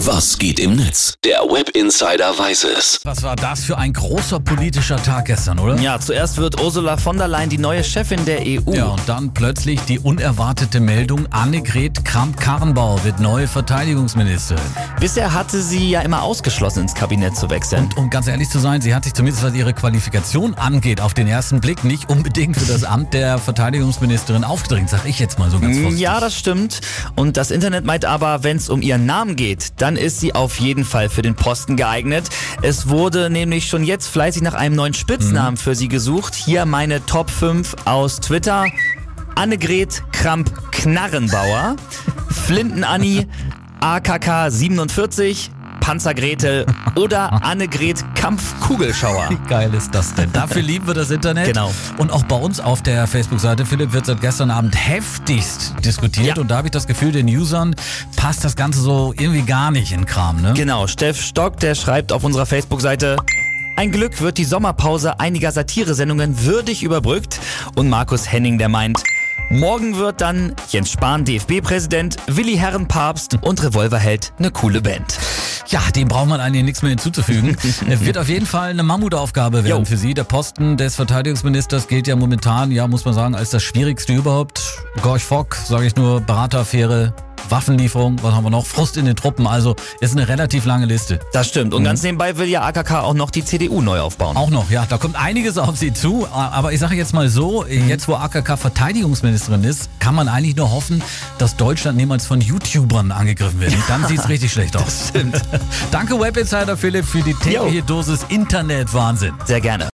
Was geht im Netz? Der Web Insider weiß es. Was war das für ein großer politischer Tag gestern, oder? Ja, zuerst wird Ursula von der Leyen die neue Chefin der EU. Ja, und dann plötzlich die unerwartete Meldung, Annegret Kramp-Karrenbauer wird neue Verteidigungsministerin. Bisher hatte sie ja immer ausgeschlossen, ins Kabinett zu wechseln. Und um ganz ehrlich zu sein, sie hat sich zumindest was ihre Qualifikation angeht, auf den ersten Blick nicht unbedingt für das Amt der Verteidigungsministerin aufgedrängt, sag ich jetzt mal so ganz vorsichtig. ja, das stimmt. Und das Internet meint aber, wenn es um ihren Namen geht, dann ist sie auf jeden Fall für den Posten geeignet. Es wurde nämlich schon jetzt fleißig nach einem neuen Spitznamen für sie gesucht. Hier meine Top 5 aus Twitter. Annegret Kramp-Knarrenbauer, Flinten-Anni, AKK 47, Panzergretel oder Annegret Kampfkugelschauer. Wie geil ist das denn? Dafür lieben wir das Internet. Genau. Und auch bei uns auf der Facebook-Seite, Philipp, wird seit gestern Abend heftigst diskutiert. Ja. Und da habe ich das Gefühl, den Usern passt das Ganze so irgendwie gar nicht in Kram, ne? Genau, Steff Stock, der schreibt auf unserer Facebook-Seite, ein Glück wird die Sommerpause einiger Satiresendungen würdig überbrückt. Und Markus Henning, der meint, morgen wird dann Jens Spahn DFB-Präsident, Willi Herren Papst und Revolverheld eine coole Band. Ja, dem braucht man eigentlich nichts mehr hinzuzufügen. Es wird auf jeden Fall eine Mammutaufgabe werden Jo. für Sie. Der Posten des Verteidigungsministers gilt ja momentan, ja, muss man sagen, als das Schwierigste überhaupt. Gorch Fock, sage ich nur, Berateraffäre, Waffenlieferung, was haben wir noch? Frust in den Truppen, also ist eine relativ lange Liste. Das stimmt. Und ganz nebenbei will ja AKK auch noch die CDU neu aufbauen. Auch noch, ja, da kommt einiges auf Sie zu. Aber ich sage jetzt mal so, jetzt wo AKK Verteidigungsministerin ist, kann man eigentlich nur hoffen, dass Deutschland niemals von YouTubern angegriffen wird. Dann sieht's richtig schlecht aus. Stimmt. Danke Web Insider Philipp für die tägliche Dosis Internet Wahnsinn. Sehr gerne.